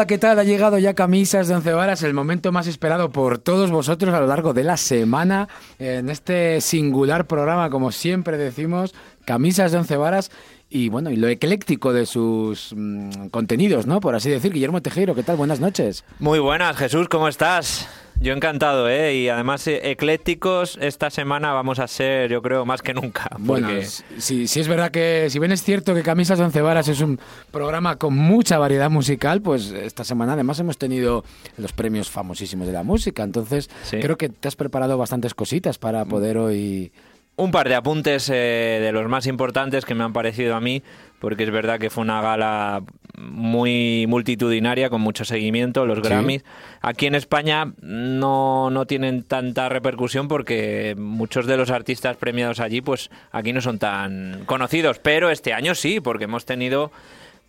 Hola, ¿qué tal? Ha llegado ya Camisas de Once Varas, el momento más esperado por todos vosotros a lo largo de la semana en este singular programa, como siempre decimos, Camisas de Once Varas y bueno, y lo ecléctico de sus mm, contenidos, ¿no? Por así decir. Guillermo Tejero, ¿qué tal? Buenas noches. Muy buenas, Jesús, ¿cómo estás? Yo encantado, ¿eh? Y además, eh, eclécticos, esta semana vamos a ser, yo creo, más que nunca. Bueno, sí, sí es verdad que, si bien es cierto que Camisas de Once Varas es un programa con mucha variedad musical, pues esta semana además hemos tenido los premios famosísimos de la música. Entonces, creo que te has preparado bastantes cositas para poder hoy un par de apuntes eh, de los más importantes que me han parecido a mí, porque es verdad que fue una gala muy multitudinaria, con mucho seguimiento, los Grammys. Aquí en España no, no tienen tanta repercusión porque muchos de los artistas premiados allí, pues aquí no son tan conocidos, pero este año sí, porque hemos tenido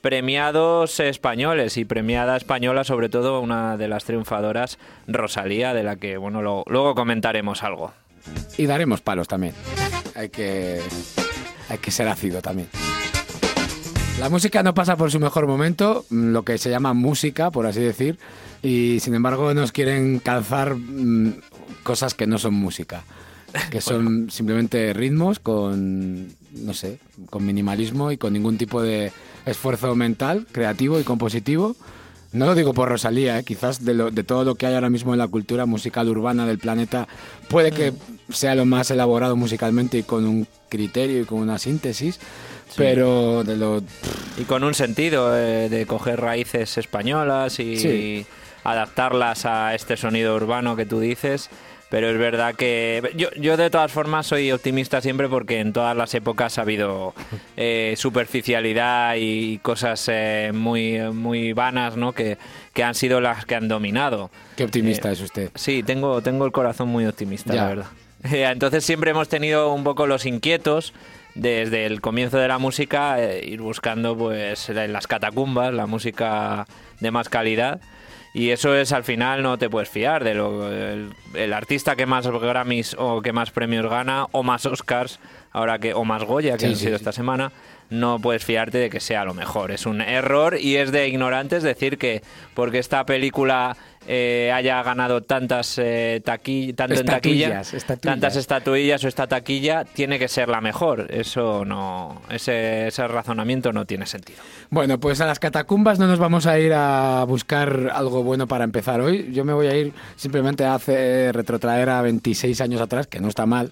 premiados españoles y premiada española, sobre todo una de las triunfadoras, Rosalía, de la que bueno luego comentaremos algo. Y daremos palos también. Hay que, hay que ser ácido también. La música no pasa por su mejor momento, lo que se llama música, por así decir, y sin embargo nos quieren calzar mm, cosas que no son música, que son simplemente ritmos con, no sé, con minimalismo y con ningún tipo de esfuerzo mental, creativo y compositivo. No lo digo por Rosalía, ¿eh? quizás de, lo, de todo lo que hay ahora mismo en la cultura musical urbana del planeta, puede que sea lo más elaborado musicalmente y con un criterio y con una síntesis, pero de lo... Y con un sentido eh, de coger raíces españolas y adaptarlas a este sonido urbano que tú dices pero es verdad que yo, yo de todas formas soy optimista siempre porque en todas las épocas ha habido eh, superficialidad y cosas eh, muy, muy vanas ¿no? que, que han sido las que han dominado. Qué optimista eh, es usted. Sí, tengo, tengo el corazón muy optimista, la verdad. Entonces siempre hemos tenido un poco los inquietos desde el comienzo de la música, ir buscando pues en las catacumbas la música de más calidad. Y eso es al final no te puedes fiar de lo el, artista que más Grammys o que más premios gana o más Oscars ahora que o más Goya que han sido esta semana no puedes fiarte de que sea lo mejor es un error y es de ignorantes decir que porque esta película eh, haya ganado tantas eh, tanto en taquilla, tantas estatuillas o esta taquilla, tiene que ser la mejor. Eso no, ese, ese razonamiento no tiene sentido. Bueno, pues a las catacumbas no nos vamos a ir a buscar algo bueno para empezar hoy. Yo me voy a ir simplemente a hacer, retrotraer a 26 años atrás, que no está mal.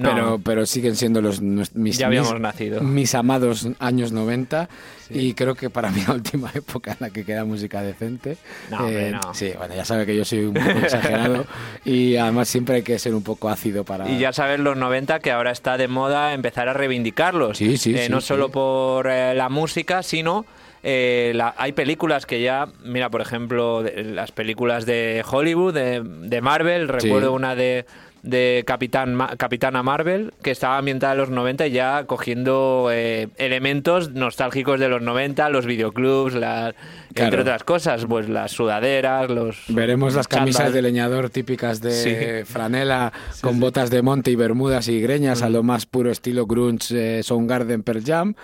Pero, pero siguen siendo los mis, ya habíamos nacido. mis amados años 90 y creo que para mí la última época en la que queda música decente. No, eh, Sí, bueno, ya sabe que yo soy un poco exagerado. Y además siempre hay que ser un poco ácido para... Y ya sabes los 90 que ahora está de moda empezar a reivindicarlos. Sí, sí, eh, sí No solo por eh, la música, sino... hay películas que ya, mira, por ejemplo, las películas de Hollywood, de, de Marvel, recuerdo una de de Capitán Capitana Marvel, que estaba ambientada en los 90 y ya cogiendo eh, elementos nostálgicos de los 90, los videoclubs, la, entre otras cosas, pues las sudaderas, los... Veremos las camisas de leñador típicas de franela con botas de monte y bermudas y greñas a mm. lo más puro estilo grunge, eh, Soundgarden, Pearl Jam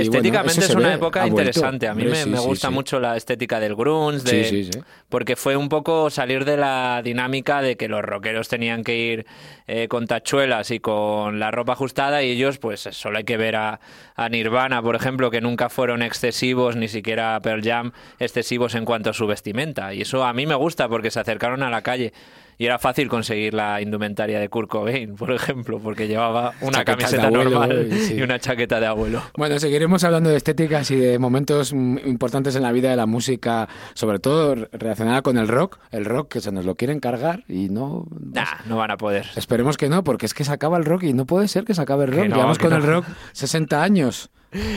Estéticamente es una época interesante. A mí me, gusta mucho la estética del grunge, porque fue un poco salir de la dinámica de que los rockeros tenían que ir eh, con tachuelas y con la ropa ajustada y ellos, pues solo hay que ver a, a, Nirvana, por ejemplo, que nunca fueron excesivos, ni siquiera a Pearl Jam, excesivos en cuanto a su vestimenta. Y eso a mí me gusta porque se acercaron a la calle y era fácil conseguir la indumentaria de Kurt Cobain, por ejemplo, porque llevaba una camiseta normal y una chaqueta de abuelo. Bueno, seguiremos hablando de estéticas y de momentos importantes en la vida de la música, sobre todo relacionada con el rock, el rock que se nos lo quieren cargar y no... Nah, no van a poder. Esperemos que no, porque es que se acaba el rock y no puede ser que se acabe el rock. Llevamos con el rock 60 años.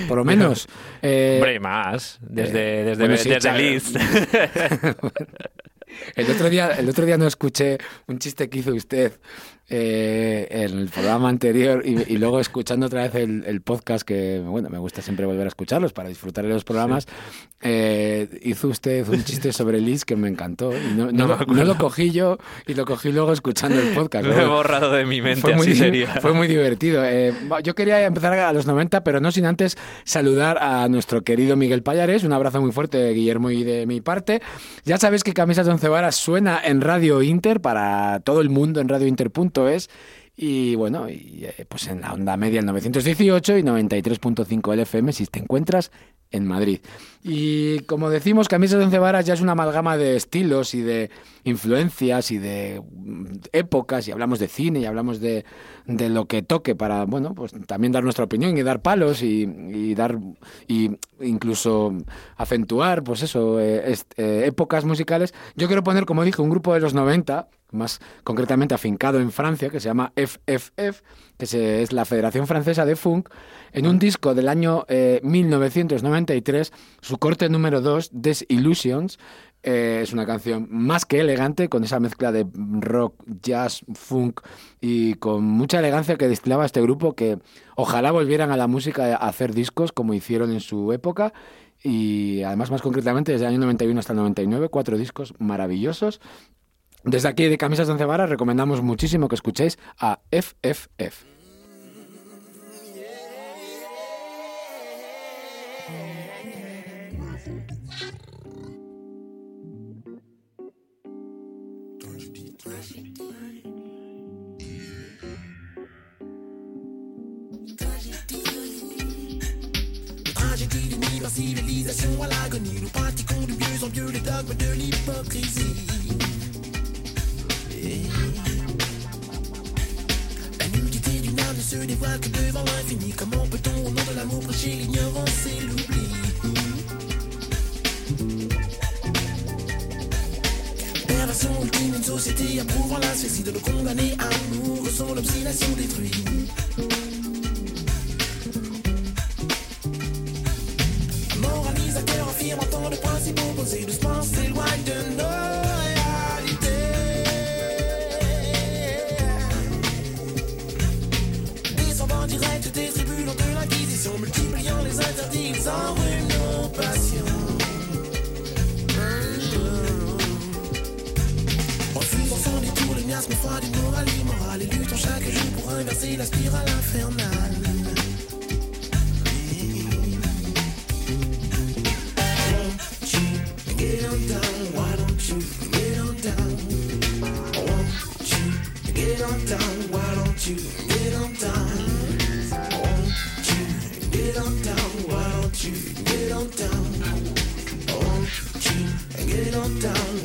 Por lo menos. Eh, Hombre, más. Desde, desde, bueno, sí, desde Liz. el, otro día, el otro día no escuché un chiste que hizo usted eh, en el programa anterior y, luego escuchando otra vez el, podcast, que bueno, me gusta siempre volver a escucharlos para disfrutar de los programas, eh, hizo usted un chiste sobre Liz que me encantó. Y no, lo cogí yo y lo cogí luego escuchando el podcast. Lo he borrado de mi mente, fue muy, Fue muy divertido. Eh, yo quería empezar a los 90, pero no sin antes saludar a nuestro querido Miguel Payares. Un abrazo muy fuerte, Guillermo, y de mi parte. Ya sabéis que Camisas de Once Varas suena en Radio Inter para todo el mundo en Radio Inter es y bueno, y, eh, pues en la onda media el 918 y 93.5 LFM si te encuentras en Madrid. Y como decimos, Camisas de Once Varas ya es una amalgama de estilos y de influencias y de mm, épocas, y hablamos de cine y hablamos de, de lo que toque para, bueno, pues también dar nuestra opinión y dar palos y, dar, y incluso acentuar, pues eso, eh, eh, épocas musicales. Yo quiero poner, como dije, un grupo de los 90, más concretamente afincado en Francia, que se llama FFF, que es la Federación Francesa de Funk, en un disco del año 1993, eh, su corte número 2, Desillusions, eh, es una canción más que elegante, con esa mezcla de rock, jazz, funk y con mucha elegancia que destilaba este grupo que ojalá volvieran a la música a hacer discos como hicieron en su época y además más concretamente desde el año 91 hasta el 99, cuatro discos maravillosos. Desde aquí de Camisas de recomendamos muchísimo que escuchéis a FFF. La nudité d'une âme ne se dévoile que devant l'infini. Comment peut-on, au nom de l'amour, prêcher l'ignorance et l'oubli? Perversion ultime, une société approuvant la suicide, de le condamner à nous, sans l'obstination détruite. entend le principe opposé de se penser loin du moral l'immoral. Et luttons chaque jour pour inverser la spirale infernale.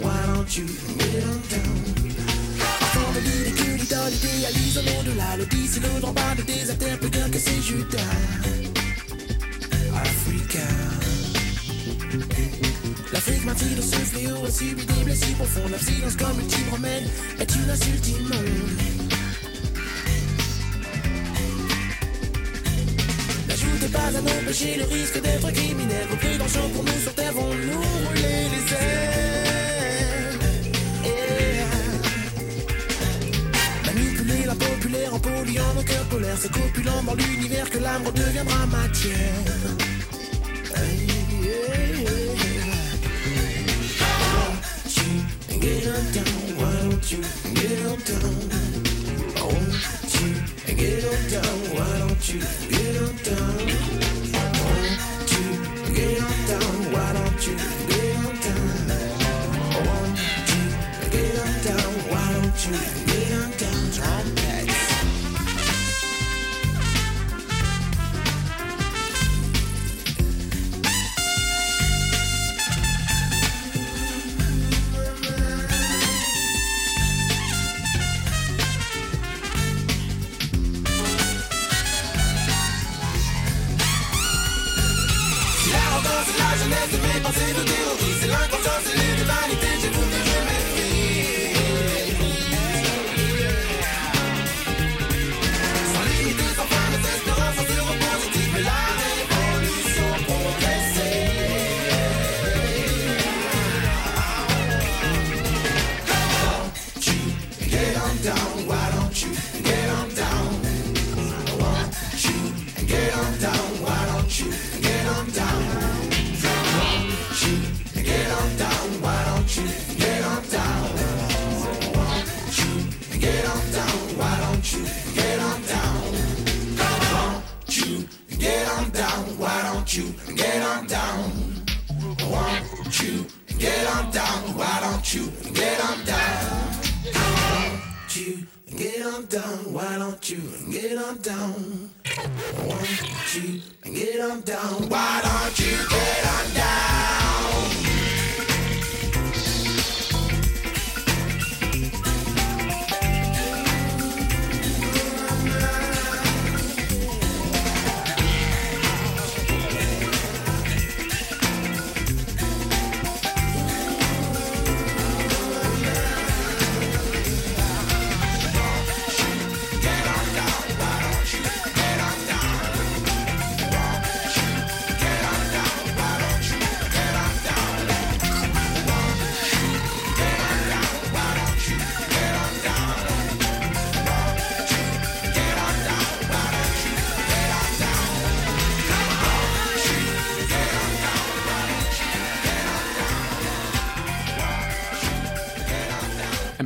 Why don't you get on down? idéalise l'au-delà, le bis le grand pas de désaltère, plus d'un que c'est Judas. Africa. L'Afrique martyre de ce fléau, a subi des blessures profondes. La silence comme une type romaine est une insulte immonde. N'ajoutez pas à nos péchés le risque d'être criminel. Repris dans pour nous sur terre, vont nous rouler les ailes. en polluant nos cœurs polaires, c'est copulant dans l'univers que l'âme redeviendra matière. Why don't you get?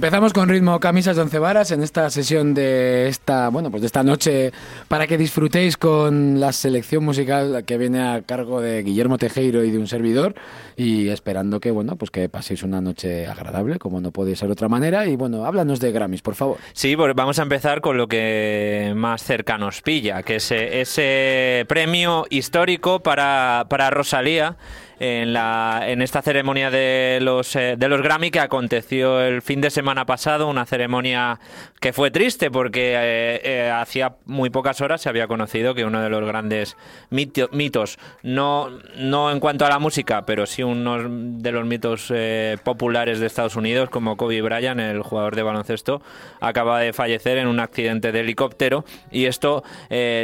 Empezamos con ritmo camisas de once varas en esta sesión de esta, bueno, pues de esta noche para que disfrutéis con la selección musical que viene a cargo de Guillermo Tejero y de un servidor y esperando que bueno, pues que paséis una noche agradable, como no puede ser de otra manera y bueno, háblanos de Grammys, por favor. Sí, pues vamos a empezar con lo que más cerca nos pilla, que es ese premio histórico para para Rosalía en, la, en esta ceremonia de los, eh, de los Grammy que aconteció el fin de semana pasado, una ceremonia que fue triste porque eh, eh, hacía muy pocas horas se había conocido que uno de los grandes mitos, no, no en cuanto a la música, pero sí uno de los mitos populares de Estados Unidos, como Kobe Bryant, el jugador de baloncesto, acaba de fallecer en un accidente de helicóptero y esto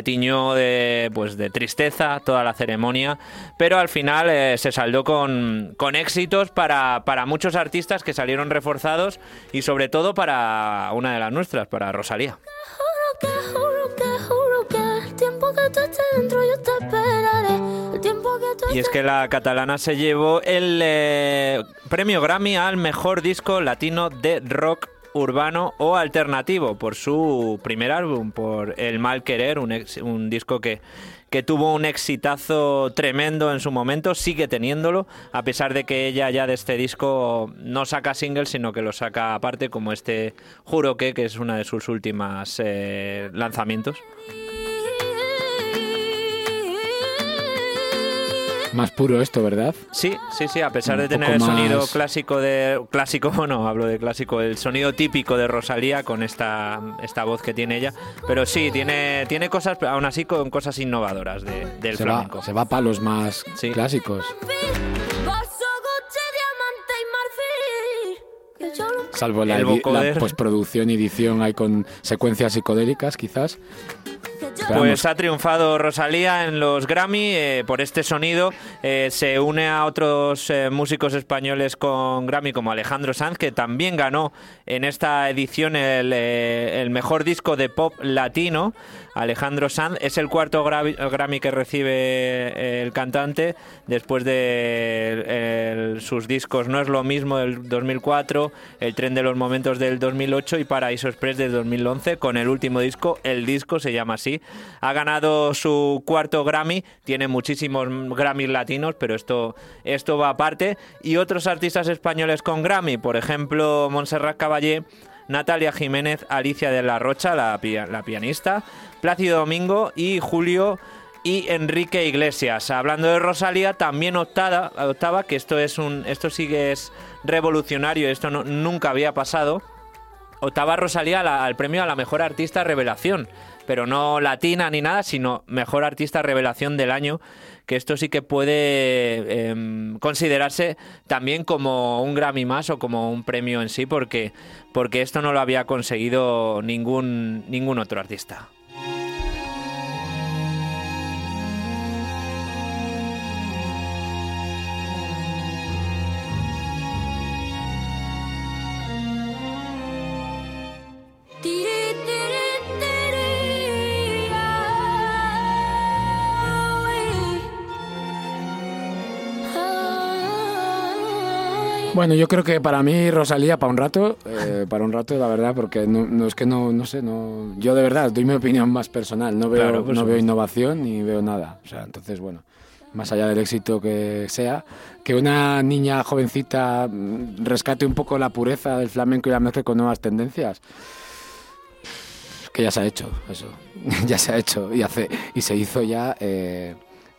tiñó de, pues, de tristeza toda la ceremonia, pero al final se saldó con, con éxitos para, para, muchos artistas que salieron reforzados y sobre todo para una de las nuestras, para Rosalía. Y es que la catalana se llevó el eh, premio Grammy al mejor disco latino de rock urbano o alternativo por su primer álbum, por El Mal Querer, un, un disco que que tuvo un exitazo tremendo en su momento, sigue teniéndolo, a pesar de que ella ya de este disco no saca singles, sino que lo saca aparte, como este Juro que, que es una de sus últimas eh, lanzamientos. Más puro esto, ¿verdad? Sí, sí, sí, a pesar de tener el sonido clásico de... Clásico, no, hablo de clásico, el sonido típico de Rosalía con esta, esta voz que tiene ella. Pero sí, tiene, tiene cosas, aún así con cosas innovadoras del se flamenco. Va, se va para los más clásicos. Salvo la, la postproducción y edición hay con secuencias psicodélicas, quizás. Pues ha triunfado Rosalía en los Grammy eh, por este sonido. Eh, se une a otros eh, músicos españoles con Grammy como Alejandro Sanz, que también ganó en esta edición el, el mejor disco de pop latino. Alejandro Sanz. Es el cuarto Grammy que recibe eh, el cantante después de sus discos No es lo mismo del 2004, El tren de los momentos del 2008 y Paraíso Express del 2011 con el último disco, el disco se llama así. Ha ganado su cuarto Grammy, tiene muchísimos Grammys latinos, pero esto, esto va aparte. Y otros artistas españoles con Grammy, por ejemplo, Montserrat Caballé Natalia Jiménez, Alicia de la Rocha, la, la pianista, Plácido Domingo y Julio y Enrique Iglesias. Hablando de Rosalía, también optaba, optaba que esto es un esto sigue es revolucionario, esto nunca había pasado. Optaba Rosalía al premio a la mejor artista revelación, pero no latina ni nada, sino mejor artista revelación del año que esto sí que puede em, considerarse también como un Grammy más o como un premio en sí, porque, porque esto no lo había conseguido ningún, ningún otro artista. Bueno, yo creo que para mí Rosalía para un rato, eh, para un rato la verdad, porque no, no es que no, no sé, no, yo de verdad doy mi opinión más personal, no veo, Claro, no veo innovación ni veo nada, o sea, entonces bueno, más allá del éxito que sea, que una niña jovencita mm, rescate un poco la pureza del flamenco y la mezcle con nuevas tendencias, que ya se ha hecho, eso, ya se ha hecho y hace y se hizo ya. eh,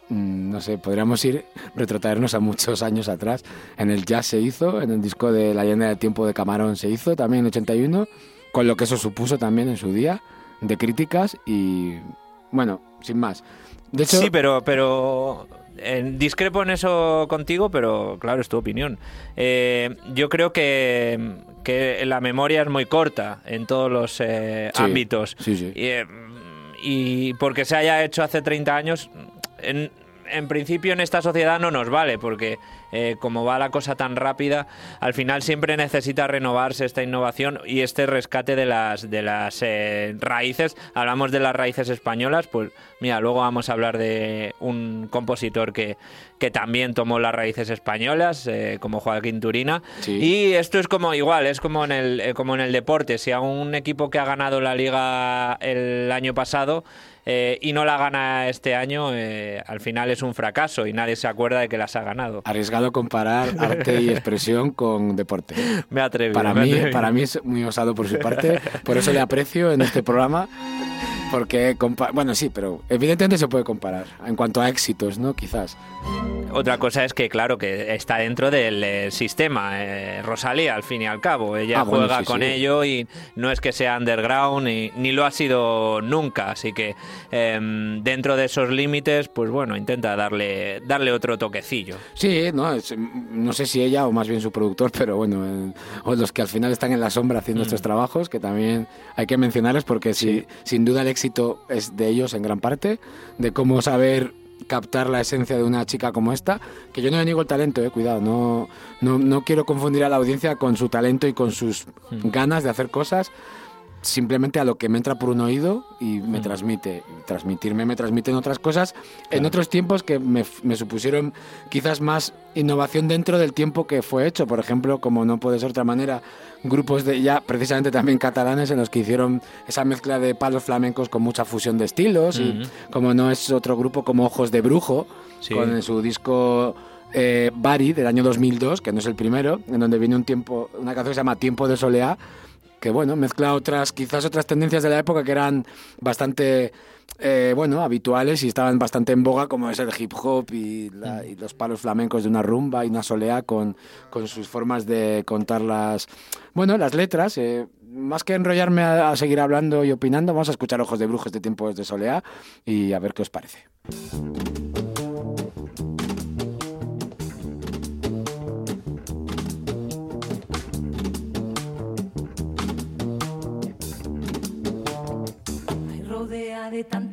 no sé, podríamos ir, retrotraernos a muchos años atrás. En el jazz se hizo, en el disco de La leyenda del tiempo de Camarón se hizo también en 81, con lo que eso supuso también en su día, de críticas y, bueno, sin más. De hecho, Sí, pero, pero eh, discrepo en eso contigo, pero claro, es tu opinión. Eh, yo creo que, que la memoria es muy corta en todos los eh, Sí, ámbitos. sí, sí. Y, y porque se haya hecho hace 30 años, en, en principio en esta sociedad no nos vale, porque eh, como va la cosa tan rápida, al final siempre necesita renovarse esta innovación y este rescate de las, de las eh, raíces. Hablamos de las raíces españolas, pues mira, luego vamos a hablar de un compositor que, que también tomó las raíces españolas, eh, como Joaquín Turina. Sí. Y esto es como igual, es como en el, eh, como en el deporte. Si a un equipo que ha ganado la liga el año pasado eh, y no la gana este año, eh, al final es un fracaso y nadie se acuerda de que las ha ganado. arriesgado comparar arte y expresión con deporte. Me atrevo. Para mí, para mí es muy osado por su parte, por eso le aprecio en este programa. Porque, bueno, sí, pero evidentemente se puede comparar en cuanto a éxitos, ¿no? Quizás. Otra cosa es que, claro, que está dentro del eh, sistema. eh, Rosalía, al fin y al cabo. Ella Ah, bueno, juega sí, con sí. ello y no es que sea underground ni, ni lo ha sido nunca. Así que em, dentro de esos límites, pues bueno, intenta darle, darle otro toquecillo. Sí, no, es- no sé si ella o más bien su productor, pero bueno, eh, o los que al final están en la sombra haciendo estos trabajos, que también hay que mencionarles porque sí, sin duda el éxito es de ellos en gran parte, de cómo saber captar la esencia de una chica como esta, que yo no le niego el talento, eh, cuidado, no, no, no quiero confundir a la audiencia con su talento y con sus ganas de hacer cosas, simplemente a lo que me entra por un oído y me transmite. Transmitirme me transmiten otras cosas en otros tiempos que me, me supusieron quizás más innovación dentro del tiempo que fue hecho. Por ejemplo, como no puede ser de otra manera, grupos de ya precisamente también catalanes en los que hicieron esa mezcla de palos flamencos con mucha fusión de estilos y como no es otro grupo como Ojos de Brujo Sí. con su disco eh, Bari del año 2002, que no es el primero, en donde viene un tiempo, una canción que se llama Tiempo de Soleá, que bueno, mezcla otras, quizás otras tendencias de la época que eran bastante, eh, bueno, habituales y estaban bastante en boga, como es el hip hop y, la- y los palos flamencos de una rumba y una soleá con, con sus formas de contar las, bueno, las letras. eh, más que enrollarme a, a seguir hablando y opinando, vamos a escuchar Ojos de Brujos de Tiempos de Soleá y a ver qué os parece. De tanta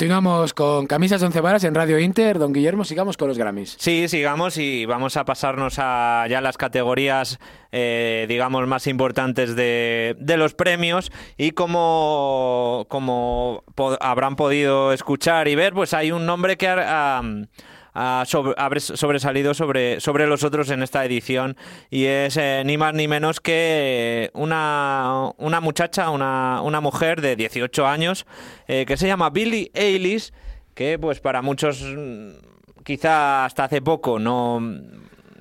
continuamos con Camisas Once Varas en Radio Inter. Don Guillermo, sigamos con los Grammys. Sí, sigamos y vamos a pasarnos a ya las categorías, eh, digamos, más importantes de, de los premios. Y como, como habrán podido escuchar y ver, pues hay un nombre que ha sobre- ha sobresalido sobre, sobre los otros en esta edición. Y es eh, ni más ni menos que una, una muchacha, una, una mujer de 18 años eh, que se llama Billie Eilish que pues para muchos mm, quizá hasta hace poco no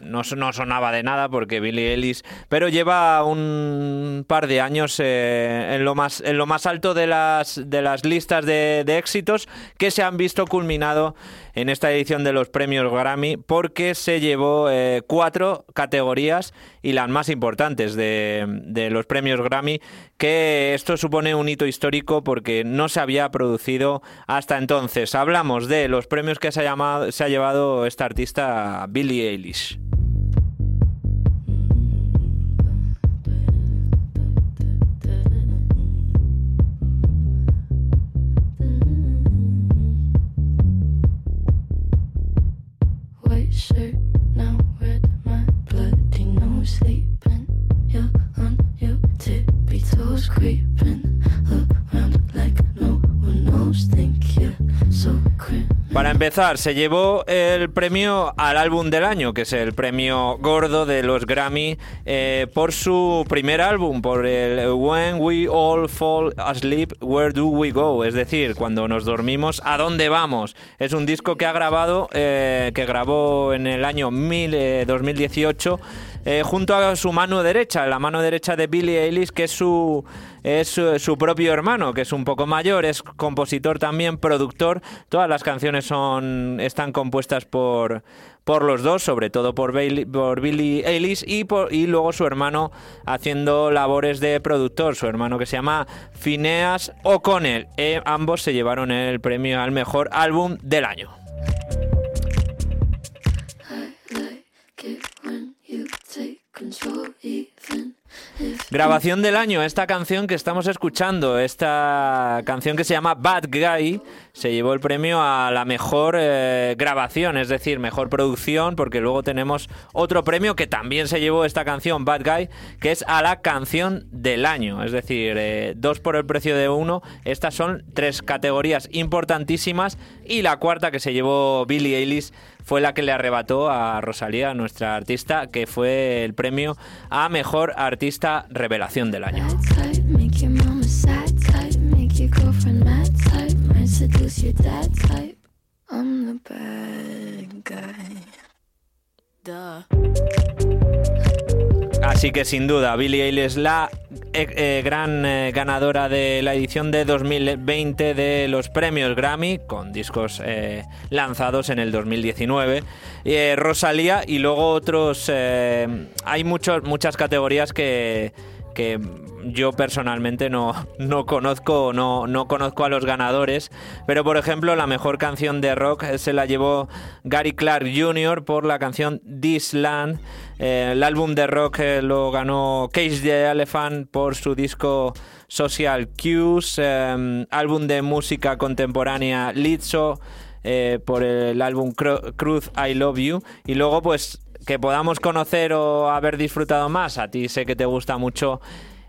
no, no sonaba de nada porque Billie Eilish, pero lleva un par de años eh, en, lo más, en lo más alto de las, de las listas de, de éxitos que se han visto culminado en esta edición de los premios Grammy porque se llevó eh, cuatro categorías y las más importantes de, de los premios Grammy, que esto supone un hito histórico porque no se había producido hasta entonces. Hablamos de los premios que se ha, llamado, se ha llevado esta artista Billie Eilish. Creeping around like no one knows. Think you're so criminal. Empezar, se llevó el premio al álbum del año, que es el premio gordo de los Grammy, eh, por su primer álbum, por el When We All Fall Asleep, Where Do We Go? Es decir, cuando nos dormimos, ¿a dónde vamos? Es un disco que ha grabado, eh, que grabó en el año mil, eh, 2018 eh, junto a su mano derecha, la mano derecha de Billie Eilish, que es su, es su propio hermano, que es un poco mayor, es compositor también, productor. Todas las canciones son están compuestas por, por los dos, sobre todo por, Billie Eilish y, por, y luego su hermano haciendo labores de productor, su hermano que se llama Phineas O'Connell. Eh, ambos se llevaron el premio al mejor álbum del año. Grabación del año, esta canción que estamos escuchando, esta canción que se llama Bad Guy, se llevó el premio a la mejor eh, grabación, es decir, mejor producción, porque luego tenemos otro premio que también se llevó esta canción, Bad Guy, que es a la canción del año, es decir, eh, dos por el precio de uno. Estas son tres categorías importantísimas y la cuarta que se llevó Billie Eilish fue la que le arrebató a Rosalía, nuestra artista, que fue el premio a mejor artista revelación del año. Así que sin duda, Billie Eilish es la eh, eh, gran eh, ganadora de la edición de 2020 de los premios Grammy, con discos lanzados en el 2019. Eh, Rosalía y luego otros... hay muchos, muchas categorías que que yo personalmente no, no conozco no, no conozco a los ganadores pero por ejemplo la mejor canción de rock se la llevó Gary Clark Jr. por la canción This Land Eh, el álbum de rock eh, lo ganó Cage the Elephant por su disco Social Cues eh, álbum de música contemporánea Lizzo eh, por el álbum Cru- Cruz I Love You y luego pues que podamos conocer o haber disfrutado más. A ti sé que te gusta mucho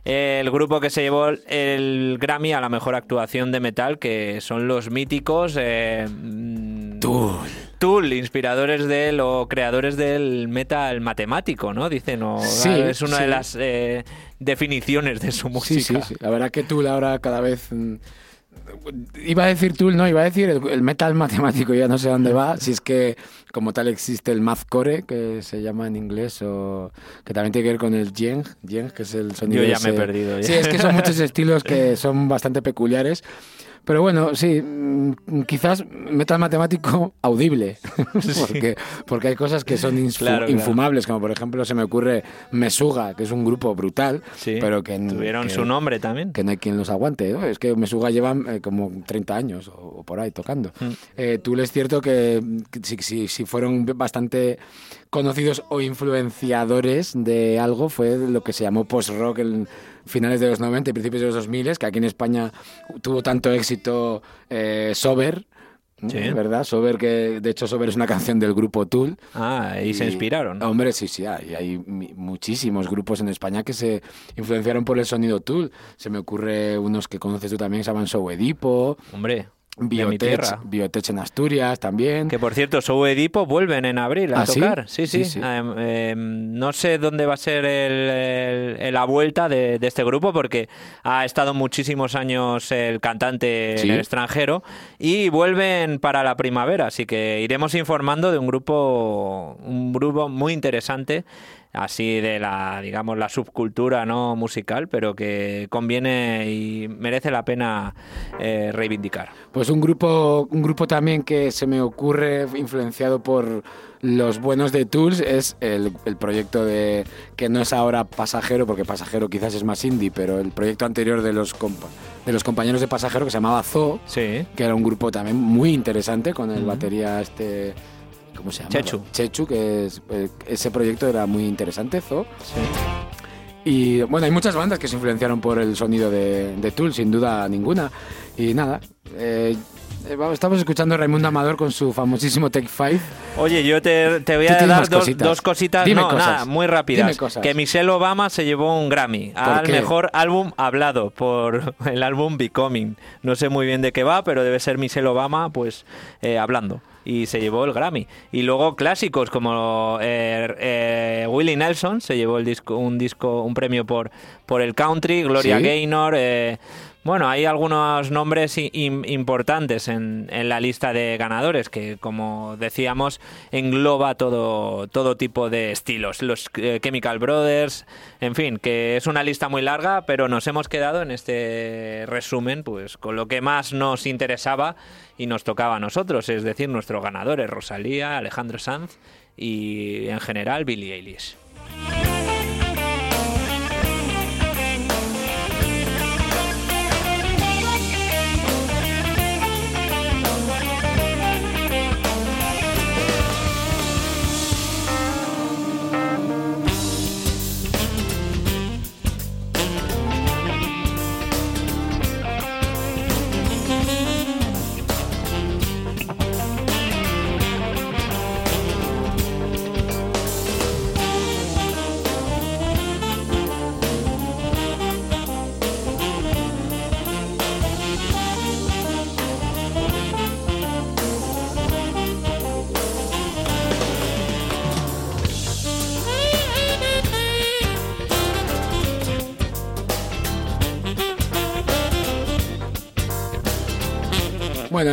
el grupo que se llevó el Grammy a la mejor actuación de metal, que son los míticos eh, mm, Tool. Tool, inspiradores del o creadores del metal matemático, ¿no? Dicen, o Sí, es una de sí. las eh, definiciones de su Sí, música. sí, sí. La verdad que Tool ahora cada vez... Iba a decir Tool, no, iba a decir el, el metal matemático, ya no sé dónde va. Si es que como tal existe el mathcore, que se llama en inglés, o que también tiene que ver con el Jeng, Jeng, que es el sonido Yo ya me he ese- perdido, ya. Sí, es que son muchos estilos que son bastante peculiares. Pero bueno, sí, mm, quizás metal matemático audible, porque, porque hay cosas que son Claro, claro. infumables, como por ejemplo se me ocurre Mesuga, que es un grupo brutal, Sí, pero que, Tuvieron que- su nombre también. que no hay quien los aguante. ¿no? Es que Mesuga llevan eh, como 30 años o, o por ahí tocando. Mm. Eh, Tool es cierto que, que si, si- si fueron bastante conocidos o influenciadores de algo, fue lo que se llamó post-rock en finales de los 90 y principios de los 2000, que aquí en España tuvo tanto éxito eh, Sober. ¿Verdad? Sober, que de hecho Sober es una canción del grupo Tool. Ah, y se inspiraron. Hombre, sí, sí, hay, muchísimos grupos en España que se influenciaron por el sonido Tool. Se me ocurre unos que conoces tú también, que se llaman Show Edipo, Hombre, Biotech, tierra. Biotech en Asturias también. Que por cierto, Show Edipo vuelven en abril a ¿Ah, sí? tocar. Sí, sí. Sí, sí. Em, em, no sé dónde va a ser el- el- la vuelta de, de este grupo porque ha estado muchísimos años el cantante Sí. en el extranjero y vuelven para la primavera. Así que iremos informando de un grupo, un grupo muy interesante así de la digamos la subcultura no musical pero que conviene y merece la pena eh, reivindicar. Pues un grupo, un grupo también que se me ocurre influenciado por los buenos de Tools es el, el proyecto de que no es ahora Pasajero, porque Pasajero quizás es más indie, pero el proyecto anterior de los compa- de los compañeros de Pasajero que se llamaba Zoo, sí. que era un grupo también muy interesante con el batería este ¿cómo se llama? Chechu. Chechu, que es, eh, ese proyecto era muy interesante, Zoo. sí Y bueno, hay muchas bandas que se influenciaron por el sonido de, de Tool, sin duda ninguna. Y nada, eh, estamos escuchando a Raimundo Amador con su famosísimo Take Five. Oye, yo te, te voy a dar dos, cositas. dos cositas, Dime no, cosas. nada, muy rápidas. Que Michelle Obama se llevó un Grammy al qué? mejor álbum hablado por el álbum Becoming. No sé muy bien de qué va, pero debe ser Michelle Obama, pues, eh, hablando. Y se llevó el Grammy. Y luego clásicos como eh, eh, Willie Nelson se llevó el disco, un disco, un premio por, por el country, Gloria ¿Sí? Gaynor. eh, bueno, hay algunos nombres importantes en, en la lista de ganadores que, como decíamos, engloba todo, todo tipo de estilos. Los eh, Chemical Brothers, en fin, que es una lista muy larga, pero nos hemos quedado en este resumen pues con lo que más nos interesaba y nos tocaba a nosotros, es decir, nuestros ganadores, Rosalía, Alejandro Sanz y en general Billie Eilish.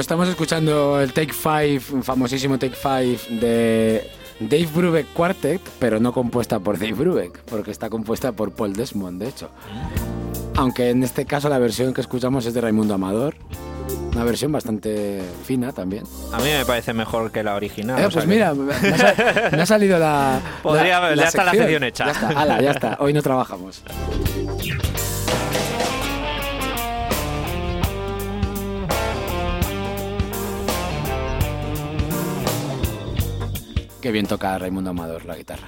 Estamos escuchando el Take Five, un famosísimo Take Five de Dave Brubeck Quartet, pero no compuesta por Dave Brubeck, porque está compuesta por Paul Desmond, de hecho. Aunque en este caso la versión que escuchamos es de Raimundo Amador. Una versión bastante fina también. A mí me parece mejor que la original. Eh, o sea pues que- mira, me ha, sa- me ha salido la. Podría la- haber- ya está la sección hecha. Ya está, ala, ya está. Hoy no trabajamos. Qué bien toca Raimundo Amador la guitarra.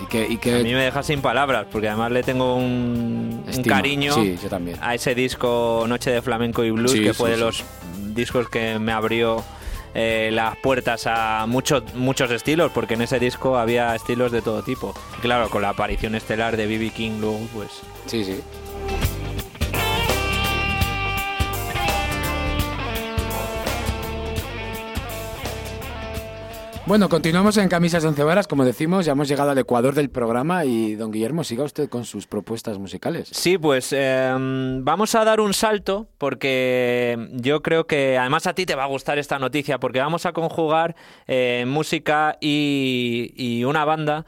Y que, y que A mí me deja sin palabras, porque además le tengo un, cariño Sí, yo también. a ese disco Noche de Flamenco y Blues, Sí, que fue sí, de los discos que me abrió eh, las puertas a muchos muchos estilos, porque en ese disco había estilos de todo tipo. Y claro, con la aparición estelar de B.B. King luego, pues... Sí, sí. Bueno, continuamos en Camisas Once Varas, como decimos, ya hemos llegado al ecuador del programa y don Guillermo, siga usted con sus propuestas musicales. Sí, pues eh, vamos a dar un salto porque yo creo que además a ti te va a gustar esta noticia porque vamos a conjugar eh, música y, y una banda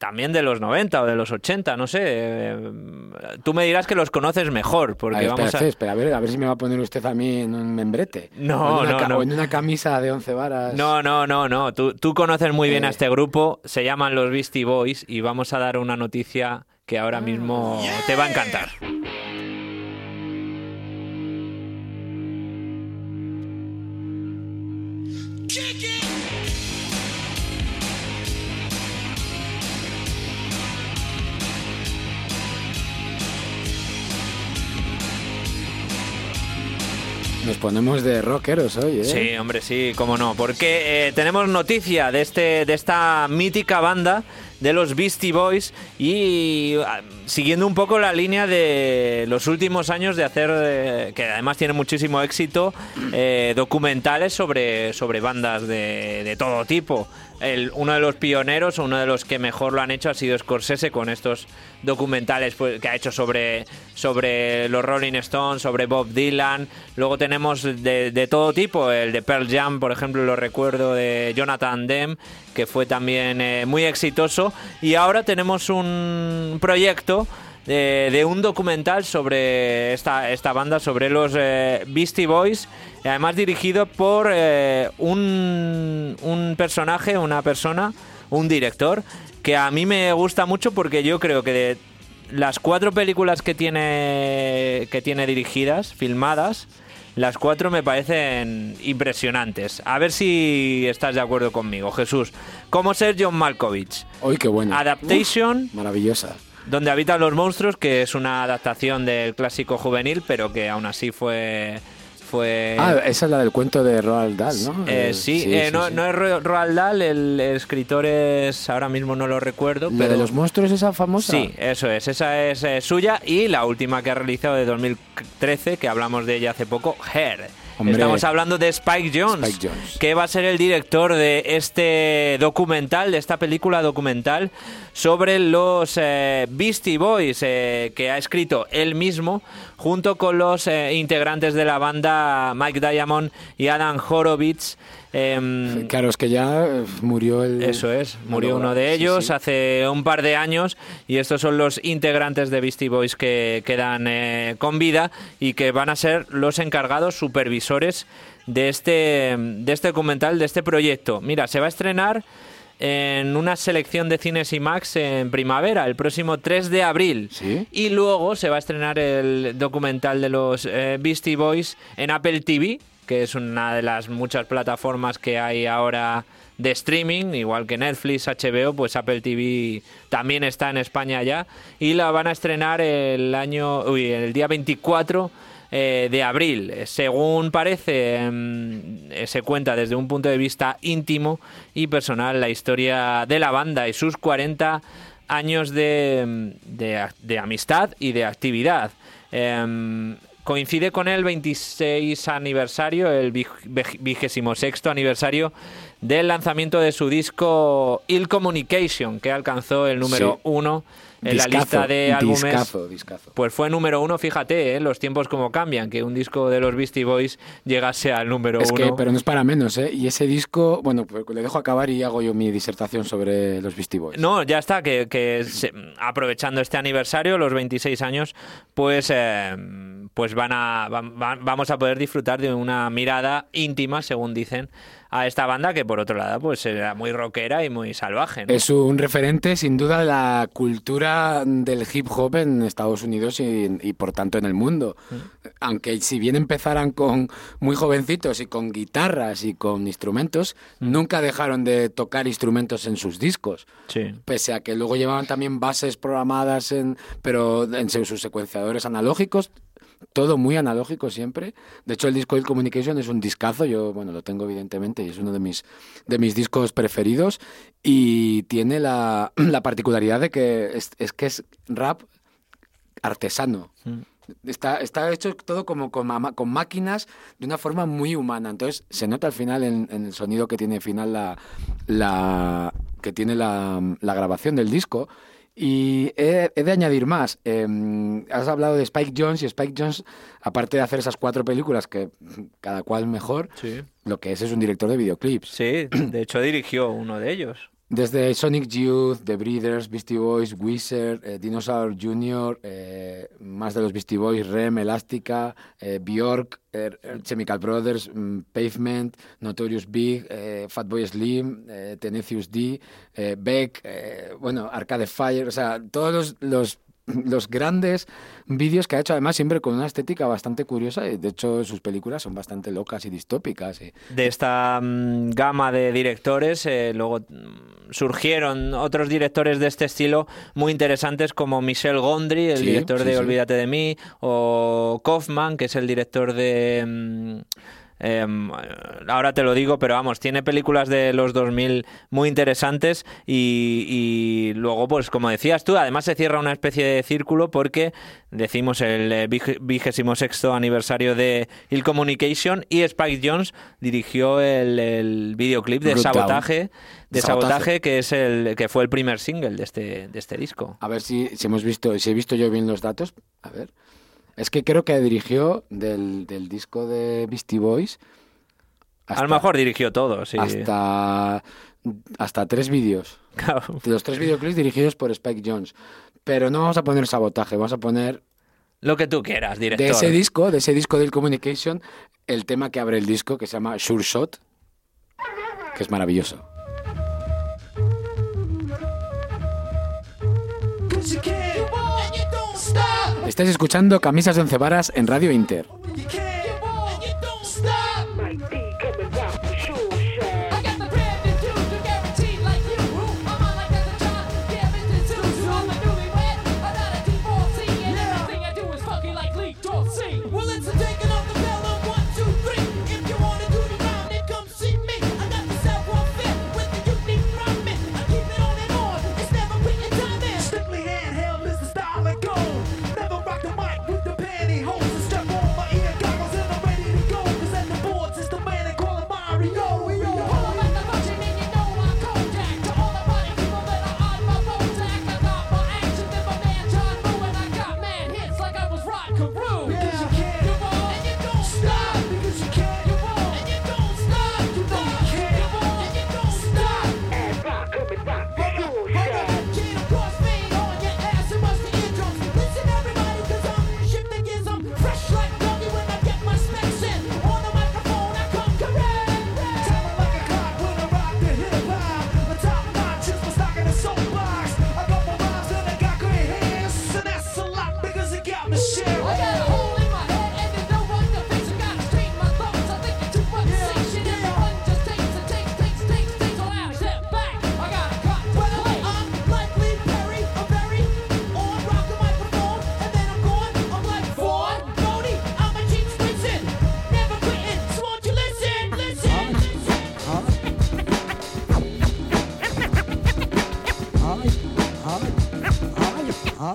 también de los 90 o de los 80, no sé. eh, Tú me dirás que los conoces mejor porque A ver, vamos espera, a... espera, a ver, a ver si me va a poner usted a mí en un membrete. No, O no, ca- no. O en una camisa de once varas. No, no, no, no. Tú, tú conoces muy bien a Eh. este grupo. Se llaman los Beastie Boys y vamos a dar una noticia que ahora mismo te va a encantar. Nos ponemos de rockeros hoy, ¿eh? Sí, hombre, sí, cómo no. Porque eh, tenemos noticia de, este, de esta mítica banda de los Beastie Boys y ah, siguiendo un poco la línea de los últimos años de hacer, eh, que además tiene muchísimo éxito, eh, documentales sobre, sobre bandas de, de todo tipo. El- uno de los pioneros, uno de los que mejor lo han hecho ha sido Scorsese con estos documentales pues, que ha hecho sobre, sobre los Rolling Stones, sobre Bob Dylan. Luego tenemos de, de todo tipo, el de Pearl Jam, por ejemplo, lo recuerdo de Jonathan Demme, que fue también eh, muy exitoso. Y ahora tenemos un proyecto de, de un documental sobre esta, esta banda, sobre los eh, Beastie Boys, además dirigido por eh, un, un personaje, una persona, un director, que a mí me gusta mucho porque yo creo que de las cuatro películas que tiene, que tiene dirigidas, filmadas, las cuatro me parecen impresionantes. A ver si estás de acuerdo conmigo, Jesús. ¿Cómo ser John Malkovich? Hoy qué bueno. Adaptation, Uf, maravillosa. donde habitan los monstruos, que es una adaptación del clásico juvenil, pero que aún así fue... fue Ah, esa es la del cuento de Roald Dahl, ¿no? eh, Eh, sí, eh, no, sí. no es Ro- Roald Dahl, el escritor es... Ahora mismo no lo recuerdo, ¿La pero... de los monstruos esa famosa? Sí, eso es, esa es eh, suya y la última que ha realizado de 2013, que hablamos de ella hace poco, Hair. Hombre. Estamos hablando de Spike Jones, Spike que va a ser el director de este documental, de esta película documental sobre los eh, Beastie Boys, eh, que ha escrito él mismo junto con los eh, integrantes de la banda Mike Diamond y Adam Horowitz. Em, Claro, es que ya eh, murió el... eso es, murió No, uno de sí, ellos sí. hace un par de años y estos son los integrantes de Beastie Boys que quedan eh, con vida y que van a ser los encargados supervisores de este, de este documental, de este proyecto. Mira, se va a estrenar en una selección de cines IMAX en primavera, el próximo 3 de abril. ¿Sí? Y luego se va a estrenar el documental de los eh, Beastie Boys en Apple TV, que es una de las muchas plataformas que hay ahora de streaming, igual que Netflix, HBO, pues Apple TV también está en España ya. Y la van a estrenar el año, uy, el día 24 eh, de abril. Según parece, eh, se cuenta desde un punto de vista íntimo y personal la historia de la banda y sus 40 años de, de, de amistad y de actividad. Em, coincide con el 26 aniversario, el vigésimo sexto aniversario del lanzamiento de su disco Ill Communication, que alcanzó el número Sí. uno en la lista de álbumes. Discazo, discazo. Pues fue número uno, fíjate, ¿eh? los tiempos como cambian, que un disco de los Beastie Boys llegase al número Es uno. que, pero no es para menos, ¿eh? Y ese disco, bueno, pues le dejo acabar y hago yo mi disertación sobre los Beastie Boys. No, ya está, que, que se- aprovechando este aniversario, los 26 años, pues, eh, pues van a, van- van- vamos a poder disfrutar de una mirada íntima, según dicen, a esta banda que por otro lado pues era muy rockera y muy salvaje. ¿no? Es un referente, sin duda, de la cultura del hip hop en Estados Unidos y, y, por tanto en el mundo. Mm. Aunque si bien empezaran con muy jovencitos y con guitarras y con instrumentos, Mm. nunca dejaron de tocar instrumentos en sus discos. Sí. Pese a que luego llevaban también bases programadas, en, pero en sus secuenciadores analógicos, todo muy analógico siempre. De hecho, el disco Ill Communication es un discazo, yo, bueno, lo tengo evidentemente y es uno de mis, de mis discos preferidos y tiene la, la particularidad de que es, es que es rap artesano. Está, está hecho todo como con, con máquinas de una forma muy humana. Entonces se nota al final en, en el sonido que tiene final la, la que tiene la, la grabación del disco. Y he, he de añadir más. Eh, has hablado de Spike Jones y Spike Jones, aparte de hacer esas cuatro películas que cada cual mejor, Sí. lo que es es un director de videoclips. Sí, de hecho dirigió uno de ellos. Desde Sonic Youth, The Breeders, Beastie Boys, Wizard, eh, Dinosaur Jr., eh, más de los Beastie Boys, Rem, Elástica, eh, Bjork, Chemical Brothers, mm, Pavement, Notorious Big, Fatboy Slim, Tenacious D, Beck, bueno, Arcade Fire, o sea, todos los, los, los grandes vídeos que ha hecho, además siempre con una estética bastante curiosa, de hecho sus películas son bastante locas y distópicas. y- De esta mm, gama de directores, eh, luego mm, surgieron otros directores de este estilo muy interesantes como Michel Gondry, el Sí, director sí, de sí. Olvídate de mí, o Kaufman, que es el director de... mm, em, ahora te lo digo, pero vamos, tiene películas de los 2000 muy interesantes y, y luego, pues como decías tú, además se cierra una especie de círculo porque decimos el eh, vigésimo sexto aniversario de Ill Communication y Spike Jones dirigió el, el videoclip de Root Down. Sabotaje, de Sabotaje. Sabotaje, que es el que fue el primer single de este, de este disco. A ver si, si hemos visto, si he visto yo bien los datos. A ver. Es que creo que dirigió del, del disco de Beastie Boys. a lo mejor dirigió todo, sí. Hasta, hasta tres vídeos. Claro. Los tres videoclips dirigidos por Spike Jones. Pero no vamos a poner sabotaje, vamos a poner Lo que tú quieras, director. de ese disco, de ese disco del Communication, el tema que abre el disco que se llama Sure Shot, que es maravilloso. Estáis escuchando Camisas de Once Varas en Radio Inter.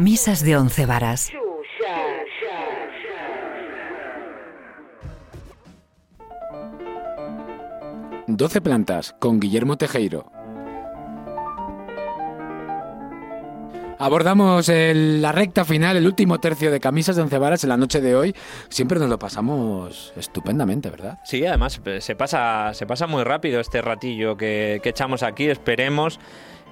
Camisas de once varas. Doce plantas con Guillermo Tejeiro. Abordamos el, la recta final, el último tercio de camisas de once varas en la noche de hoy. Siempre nos lo pasamos estupendamente, ¿verdad? Sí, además eh, se pasa, se pasa muy rápido este ratillo que echamos aquí. Esperemos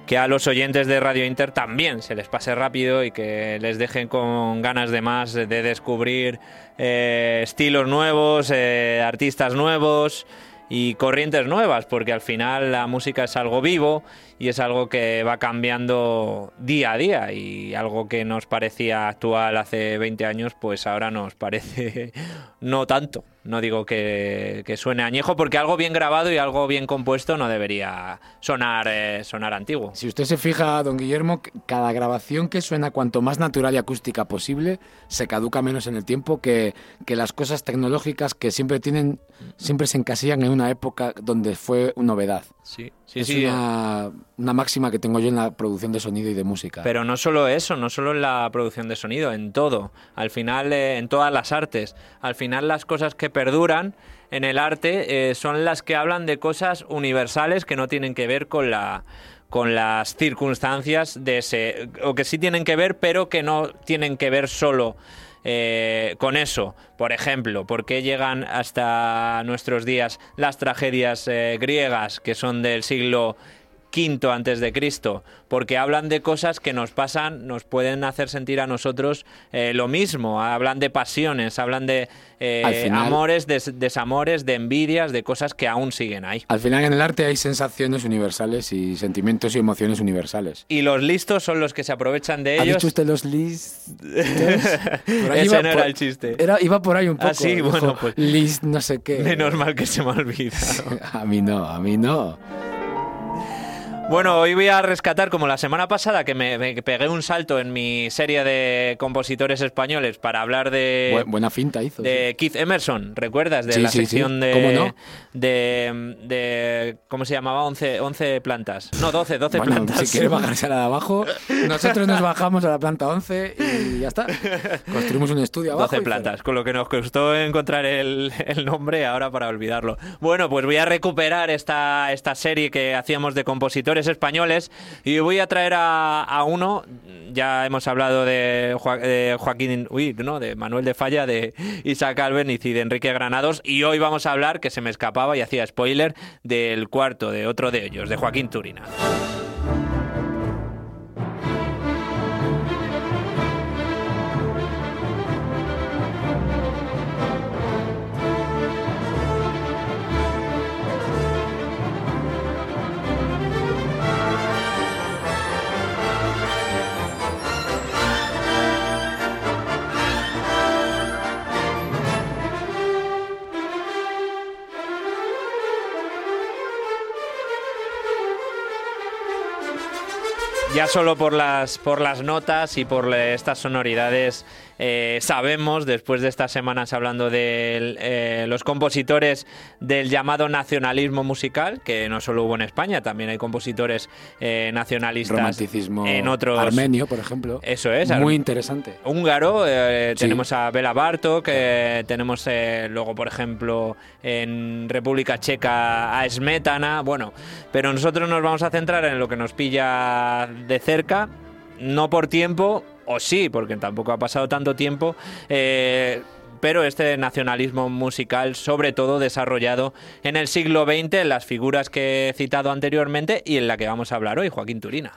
que a los oyentes de Radio Inter también se les pase rápido y que les dejen con ganas de más, de descubrir eh, estilos nuevos, eh, artistas nuevos y corrientes nuevas, porque al final la música es algo vivo y es algo que va cambiando día a día y algo que nos parecía actual hace 20 años, pues ahora nos parece no tanto. No digo que, que suene añejo, porque algo bien grabado y algo bien compuesto no debería sonar, eh, sonar antiguo. Si usted se fija, don Guillermo, cada grabación que suena cuanto más natural y acústica posible, se caduca menos en el tiempo que, que las cosas tecnológicas que siempre tienen, siempre se encasillan en una época donde fue novedad. Sí, sí, es sí. una, una máxima que tengo yo en la producción de sonido y de música. Pero no solo eso, no solo en la producción de sonido, en todo. Al final, eh, en todas las artes. Al final, las cosas que perduran en el arte eh, son las que hablan de cosas universales que no tienen que ver con la con las circunstancias de ese o que sí tienen que ver pero que no tienen que ver solo eh, con eso. Por ejemplo, ¿por qué llegan hasta nuestros días las tragedias griegas que son del siglo quinto antes de Cristo, porque hablan de cosas que nos pasan, nos pueden hacer sentir a nosotros eh, lo mismo, hablan de pasiones, hablan de eh, Al final- amores, des- desamores, de envidias, de cosas que aún siguen ahí. Al final en el arte hay sensaciones universales y sentimientos y emociones universales. Y los listos son los que se aprovechan de ¿Ha ellos. dicho usted los listos? Ese no era el chiste. Era, iba por ahí un poco. Ah, sí, dijo, bueno, pues- List no sé qué. Menos mal que se me ha olvidado. A mí no, a mí no. Bueno, hoy voy a rescatar, como la semana pasada, que me, me pegué un salto en mi serie de compositores españoles para hablar de, Bu- buena finta hizo. de Keith Emerson, ¿recuerdas? De Sí, la sí, sección de, ¿Cómo no? de, de- ¿Cómo se llamaba? 11, 11 plantas. No, 12, 12 Bueno, plantas. si quiere bajarse a la de abajo, nosotros nos bajamos a la planta 11 y ya está. Construimos un estudio abajo. 12 y plantas, con lo que nos costó encontrar el, el nombre ahora para olvidarlo. Bueno, pues voy a recuperar esta, esta serie que hacíamos de compositores españoles. Y voy a traer a, a uno, ya hemos hablado de, Joa- de Joaquín, no, de Manuel de Falla, de Isaac Albeniz y de Enrique Granados. Y hoy vamos a hablar, que se me escapaba y hacía spoiler, del cuarto, de otro de ellos, de Joaquín Turina. Ya solo por las, por las notas y por estas sonoridades eh, sabemos, después de estas semanas hablando de eh, los compositores del llamado nacionalismo musical, que no solo hubo en España, también hay compositores eh, nacionalistas Romanticismo en otros... armenio, por ejemplo. Eso es, Muy interesante. húngaro, Sí. tenemos a Bela Bartok, tenemos luego, por ejemplo, en República Checa a Smetana, bueno, pero nosotros nos vamos a centrar en lo que nos pilla de cerca, no por tiempo, o sí, porque tampoco ha pasado tanto tiempo, eh, pero este nacionalismo musical, sobre todo desarrollado en el siglo XX, en las figuras que he citado anteriormente y en la que vamos a hablar hoy, Joaquín Turina.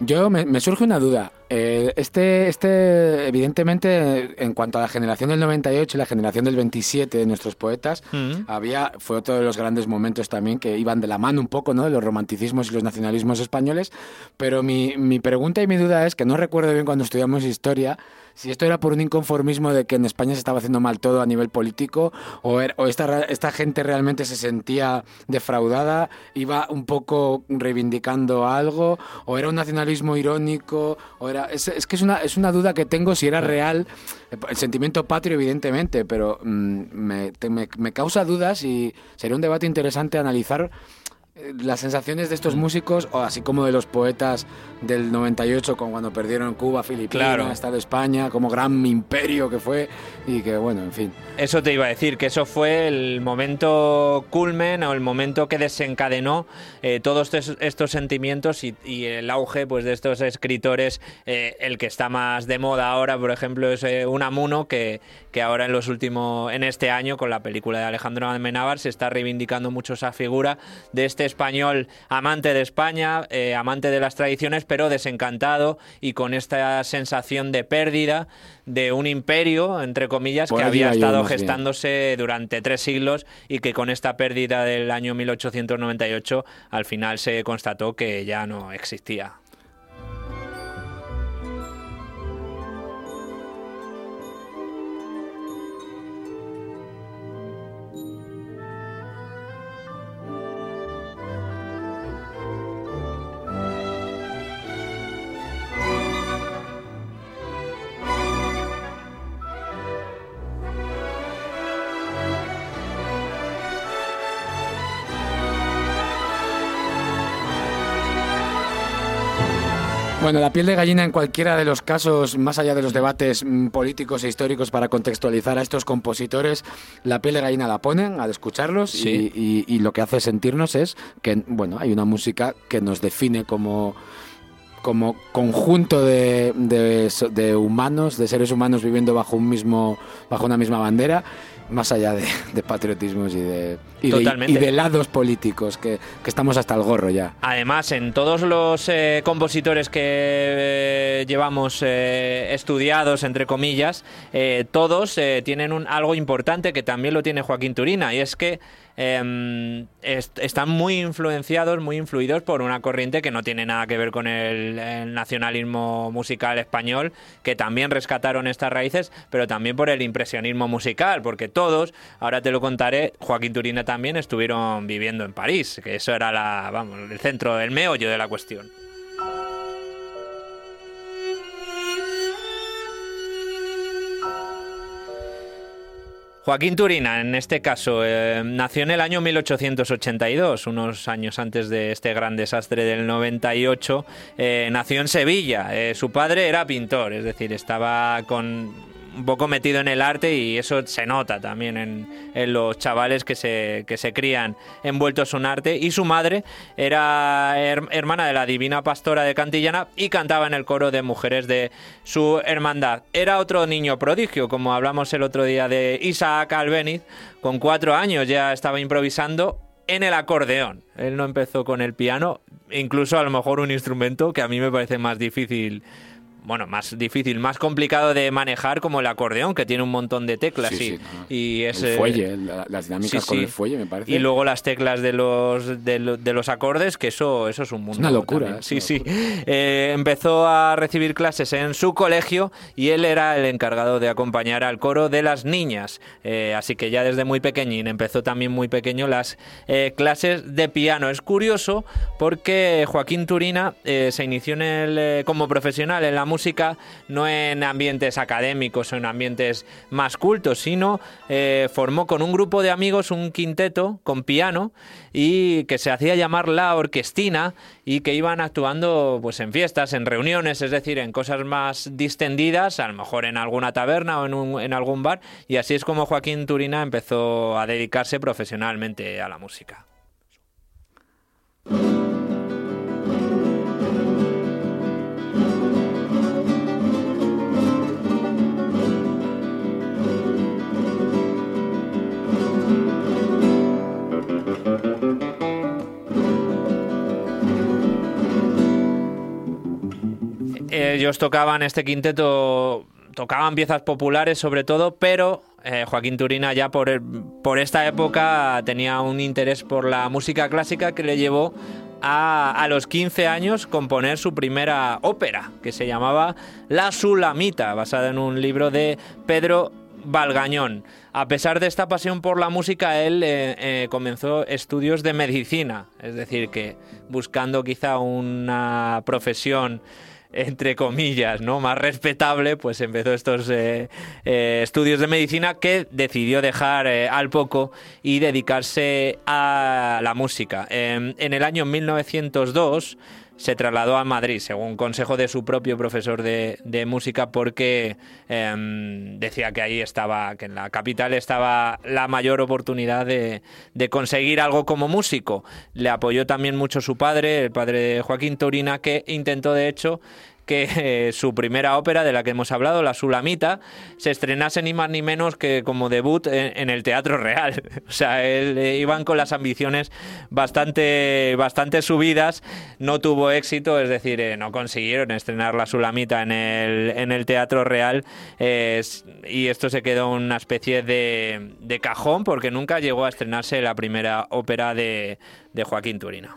Yo me, me surge una duda. Eh, este, este, evidentemente, en cuanto a la generación del 98 y la generación del 27 de nuestros poetas, Mm. había, fue otro de los grandes momentos también que iban de la mano un poco, ¿no? De los romanticismos y los nacionalismos españoles. Pero mi, mi pregunta y mi duda es que no recuerdo bien cuando estudiamos historia si esto era por un inconformismo de que en España se estaba haciendo mal todo a nivel político o, era- o esta, esta gente realmente se sentía defraudada, iba un poco reivindicando algo o era un nacionalismo irónico o era es, es que es una, es una duda que tengo si era real el sentimiento patrio evidentemente pero mm, me, te- me- me causa dudas y sería un debate interesante analizar eh, las sensaciones de estos músicos, o así como de los poetas del 98, con cuando perdieron Cuba, Filipinas, Claro. Estado España, como gran imperio que fue, y que bueno, en fin. Eso te iba a decir, que eso fue el momento culmen o el momento que desencadenó eh, todos estos, estos sentimientos y, y el auge pues, de estos escritores. eh, el que está más de moda ahora, por ejemplo, es eh, Unamuno, que, que ahora en los últimos, en este año, con la película de Alejandro Amenábar, se está reivindicando mucho esa figura de este español amante de España, eh, amante de las tradiciones, pero desencantado y con esta sensación de pérdida de un imperio, entre comillas, Por que ahí había estado bien. gestándose durante tres siglos y que con esta pérdida del año 1898 al final se constató que ya no existía. Bueno, la piel de gallina en cualquiera de los casos, más allá de los debates mm, políticos e históricos para contextualizar a estos compositores, la piel de gallina la ponen al escucharlos Sí. y, y- y lo que hace sentirnos es que, bueno, hay una música que nos define como como conjunto de, de humanos, de seres humanos viviendo bajo un mismo, bajo una misma bandera, más allá de, de patriotismos y de, y y de lados políticos, que, que estamos hasta el gorro ya. Además, en todos los eh, compositores que eh, llevamos eh, estudiados, entre comillas, todos tienen un, algo importante que también lo tiene Joaquín Turina, y es que em, est- están muy influenciados, muy influidos por una corriente que no tiene nada que ver con el, el nacionalismo musical español, que también rescataron estas raíces, pero también por el impresionismo musical, porque todos, ahora te lo contaré, Joaquín Turina también estuvieron viviendo en París, que eso era la, vamos, el centro, el meollo de la cuestión. Joaquín Turina, en este caso, eh, nació en el año 1882, unos años antes de este gran desastre del 98. eh, nació en Sevilla. Eh, su padre era pintor, es decir, estaba con un poco metido en el arte y eso se nota también en, los chavales que se, que se crían envueltos en arte. Y su madre era her- hermana de la Divina Pastora de Cantillana y cantaba en el coro de mujeres de su hermandad. Era otro niño prodigio, como hablamos el otro día de Isaac Albeniz, con cuatro años ya estaba improvisando en el acordeón. Él no empezó con el piano, incluso a lo mejor un instrumento que a mí me parece más difícil bueno, más difícil, más complicado de manejar como el acordeón, que tiene un montón de teclas Sí, y, sí, no. y es... el eh, fuelle, la- las dinámicas sí, con el fuelle, me parece. Y luego las teclas de los, de, lo- de los acordes, que eso, eso es un mundo. una locura, también. es Sí, sí. Eh, empezó a recibir clases en su colegio y él era el encargado de acompañar al coro de las niñas. Eh, así que ya desde muy pequeñín empezó también muy pequeño las eh, clases de piano. Es curioso porque Joaquín Turina se inició en el, como profesional en la música no en ambientes académicos o en ambientes más cultos, sino eh, formó con un grupo de amigos un quinteto con piano y que se hacía llamar La Orquestina y que iban actuando pues en fiestas, en reuniones, es decir, en cosas más distendidas, a lo mejor en alguna taberna o en, un- en algún bar y así es como Joaquín Turina empezó a dedicarse profesionalmente a la música. Ellos tocaban este quinteto, tocaban piezas populares sobre todo, pero eh, Joaquín Turina ya por, por esta época tenía un interés por la música clásica que le llevó a, a los 15 años componer su primera ópera, que se llamaba La Sulamita, basada en un libro de Pedro Valgañón. A pesar de esta pasión por la música, él eh, eh, comenzó estudios de medicina, es decir, que buscando quizá una profesión entre comillas, ¿no? Más respetable, pues empezó estos eh, eh, estudios de medicina que decidió dejar eh, al poco y dedicarse a la música. Em, en el año 1902 se trasladó a Madrid, según consejo de su propio profesor de, de música, porque em, decía que ahí estaba, que en la capital estaba la mayor oportunidad de, de conseguir algo como músico. Le apoyó también mucho su padre, el padre de Joaquín Turina, que intentó de hecho eh, su primera ópera de la que hemos hablado, La Sulamita, se estrenase ni más ni menos que como debut en, el Teatro Real. O sea, eh, iban con las ambiciones bastante, bastante subidas, no tuvo éxito, es decir, eh, no consiguieron estrenar La Sulamita en el, Teatro Real y esto se quedó una especie de, de cajón porque nunca llegó a estrenarse la primera ópera de, de Joaquín Turina.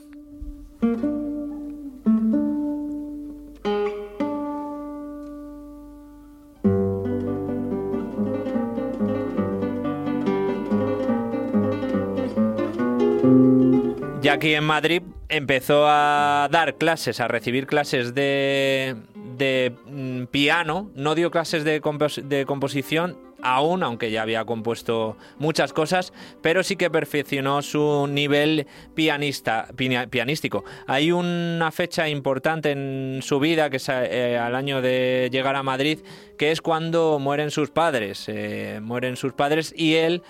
Ya aquí en Madrid empezó a dar clases, a recibir clases de, de mm, piano. No dio clases de, compos- de composición aún, aunque ya había compuesto muchas cosas, pero sí que perfeccionó su nivel pianista, pia- pianístico. Hay una fecha importante en su vida, que es eh, al año de llegar a Madrid, que es cuando mueren sus padres. eh, mueren sus padres y él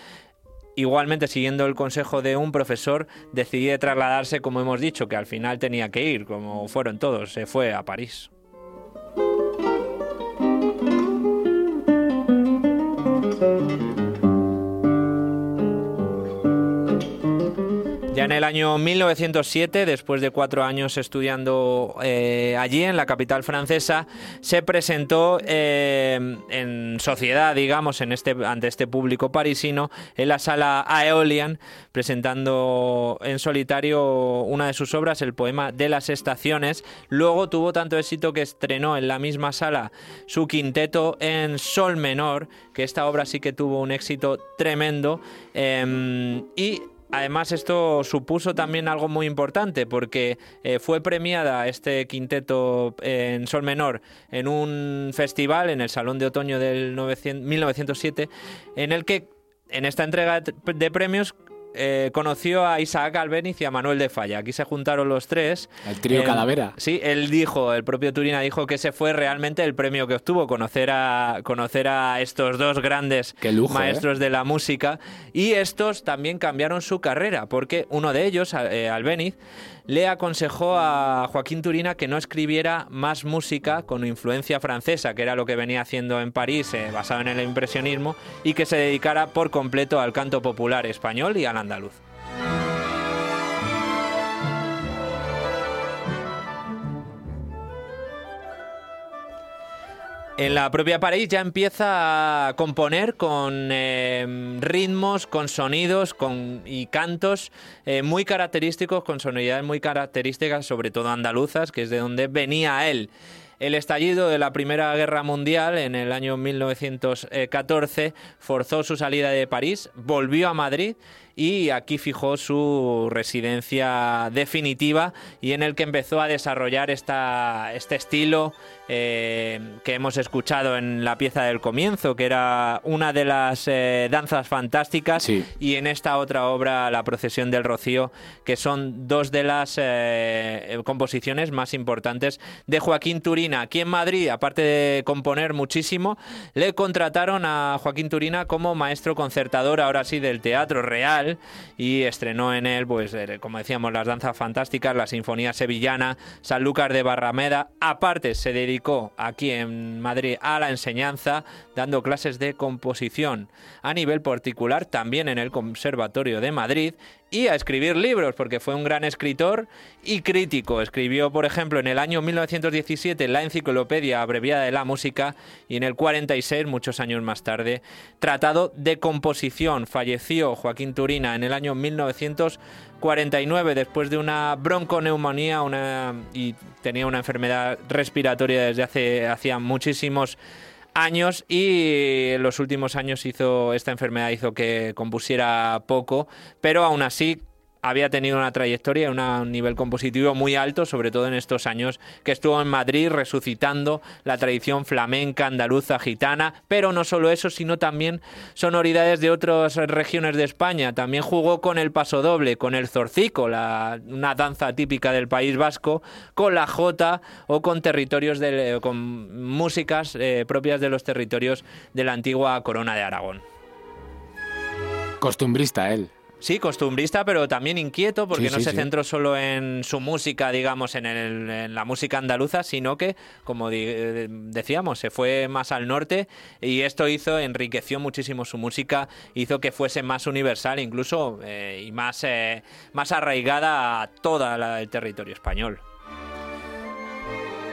Igualmente, siguiendo el consejo de un profesor, decidió trasladarse, como hemos dicho, que al final tenía que ir, como fueron todos, se fue a París. Ya en el año 1907, después de cuatro años estudiando eh, allí, en la capital francesa, se presentó eh, en sociedad, digamos, en este, ante este público parisino, en la sala Aeolian, presentando en solitario una de sus obras, el poema de las estaciones. Luego tuvo tanto éxito que estrenó en la misma sala su quinteto en sol menor, que esta obra sí que tuvo un éxito tremendo. eh, y Además, esto supuso también algo muy importante porque eh, fue premiada este quinteto eh, en sol menor en un festival en el Salón de Otoño del 900 1907, en el que en esta entrega de premios eh, conoció a Isaac Albeniz y a Manuel de Falla. Aquí se juntaron los tres. El trío Eh, Calavera. Sí, él dijo, el propio Turina dijo que ese fue realmente el premio que obtuvo, conocer a, conocer a estos dos grandes ¿eh? maestros de la música. Y estos también cambiaron su carrera, porque uno de ellos, eh, Albeniz, le aconsejó a Joaquín Turina que no escribiera más música con influencia francesa, que era lo que venía haciendo en París, eh, basado en el impresionismo, y que se dedicara por completo al canto popular español y al andaluz. En la propia París ya empieza a componer con eh, ritmos, con sonidos con, y cantos eh, muy característicos, con sonoridades muy características, sobre todo andaluzas, que es de donde venía él. El estallido de la Primera Guerra Mundial en el año 1914 forzó su salida de París, volvió a Madrid y aquí fijó su residencia definitiva y en el que empezó a desarrollar esta, este estilo eh, que hemos escuchado en la pieza del comienzo, que era una de las eh, danzas fantásticas, Sí. y en esta otra obra, La procesión del Rocío, que son dos de las eh, composiciones más importantes de Joaquín Turina. Aquí en Madrid, aparte de componer muchísimo, le contrataron a Joaquín Turina como maestro concertador, ahora sí, del Teatro Real, y estrenó en él, pues, como decíamos, las danzas fantásticas, la Sinfonía Sevillana, Sanlúcar de Barrameda. Aparte, se dedicó aquí en Madrid a la enseñanza, dando clases de composición. A nivel particular, también en el Conservatorio de Madrid, y a escribir libros, porque fue un gran escritor y crítico. Escribió, por ejemplo, en el año 1917 la Enciclopedia Abreviada de la Música y en el 46, muchos años más tarde, Tratado de Composición. Falleció Joaquín Turina en el año 1949 después de una bronconeumonía una, y tenía una enfermedad respiratoria desde hace hacía muchísimos años y en los últimos años hizo esta enfermedad hizo que compusiera poco, pero aún así había tenido una trayectoria, una- un nivel compositivo muy alto, sobre todo en estos años que estuvo en Madrid resucitando la tradición flamenca, andaluza, gitana, pero no solo eso, sino también sonoridades de otras regiones de España. También jugó con el pasodoble, con el zorcico, una danza típica del País Vasco, con la jota o con territorios de, con músicas eh, propias de los territorios de la antigua corona de Aragón. Costumbrista él. Sí, costumbrista, pero también inquieto, porque Sí, no sí, se sí. centró solo en su música, digamos, en, el- en la música andaluza, sino que, como eh, decíamos, se fue más al norte y esto hizo, enriqueció muchísimo su música, hizo que fuese más universal incluso eh, y más, eh, más arraigada a todo el territorio español.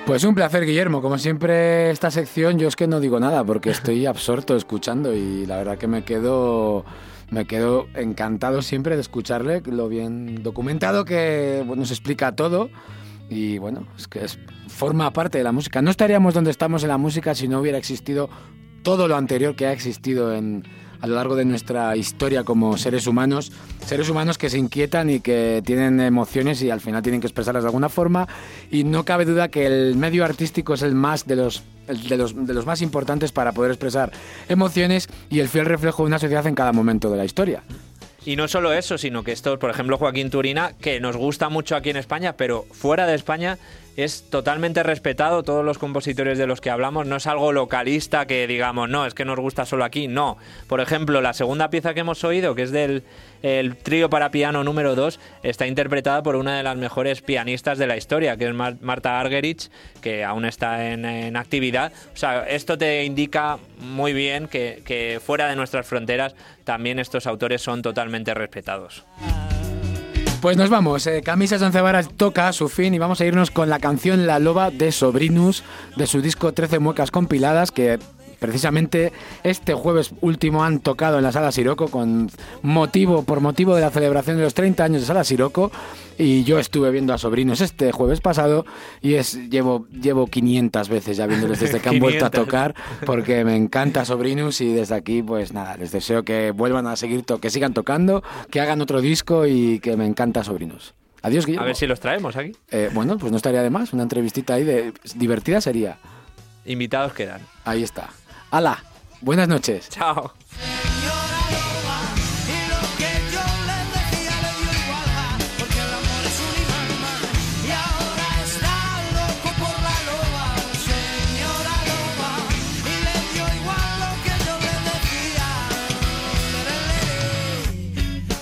Pues un placer, Guillermo. Como siempre, esta sección yo es que no digo nada porque estoy absorto escuchando y la verdad que me quedo, me quedo encantado siempre de escucharle, lo bien documentado que nos explica todo y bueno, es que es, forma parte de la música. No estaríamos donde estamos en la música si no hubiera existido todo lo anterior que ha existido en, a lo largo de nuestra historia como seres humanos, seres humanos que se inquietan y que tienen emociones y al final tienen que expresarlas de alguna forma y no cabe duda que el medio artístico es el más de los de los, de los más importantes para poder expresar emociones y el fiel reflejo de una sociedad en cada momento de la historia. Y no solo eso, sino que esto, por ejemplo, Joaquín Turina, que nos gusta mucho aquí en España, pero fuera de España es totalmente respetado. Todos los compositores de los que hablamos no es algo localista que digamos, no, es que nos gusta solo aquí. No. Por ejemplo, la segunda pieza que hemos oído, que es del el trío para piano número 2, está interpretada por una de las mejores pianistas de la historia, que es Mar- Marta Argerich, que aún está en, actividad. O sea, esto te indica muy bien que fuera de nuestras fronteras también estos autores son totalmente respetados. Pues nos vamos, eh, Camisas Once Varas toca su fin y vamos a irnos con la canción La Loba de Sobrinus de su disco 13 Muecas Compiladas que precisamente este jueves último han tocado en la Sala Siroco con motivo, por motivo de la celebración de los 30 años de Sala Siroco y yo estuve viendo a Sobrinos este jueves pasado y es llevo, llevo 500 veces ya viéndoles desde que han vuelto a 500. tocar porque me encanta Sobrinus y desde aquí pues nada, les deseo que vuelvan a seguir, to que sigan tocando, que hagan otro disco y que me encanta Sobrinos. Adiós, Guillermo. A ver si los traemos aquí. Eh, bueno, pues no estaría de más, una entrevistita ahí de divertida sería. Invitados quedan. Ahí está. ¡Hala! Buenas noches. Chao. Y lo que yo le decía le dio igual, ja, porque el amor es un imán. Y ahora está loco por la loba, señora loba. Y le dio igual lo que yo le decía.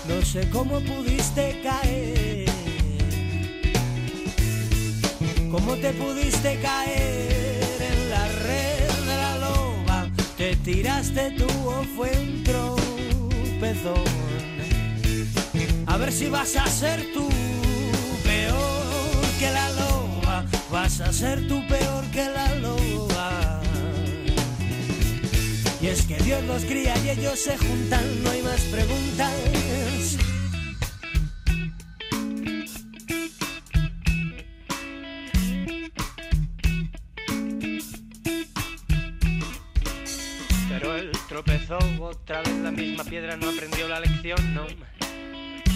No sé cómo pudiste caer. ¿Cómo te pudiste caer tiraste tú o fue un tropezón? A ver si vas a ser tú peor que la loba. Vas a ser tú peor que la loba. Y es que Dios los cría y ellos se juntan, no hay más preguntas. Piedra, no aprendió la lección, no.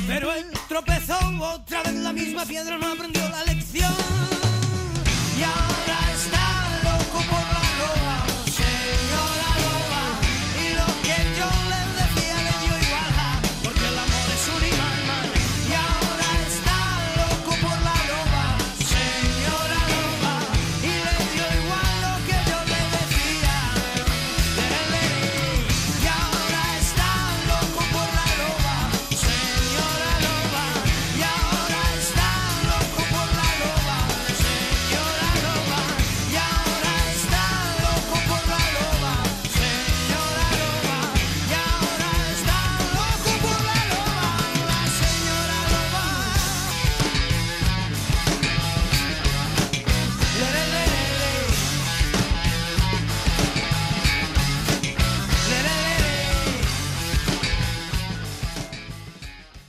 Pero él tropezó otra vez la misma piedra, no aprendió la lección. Y ahora está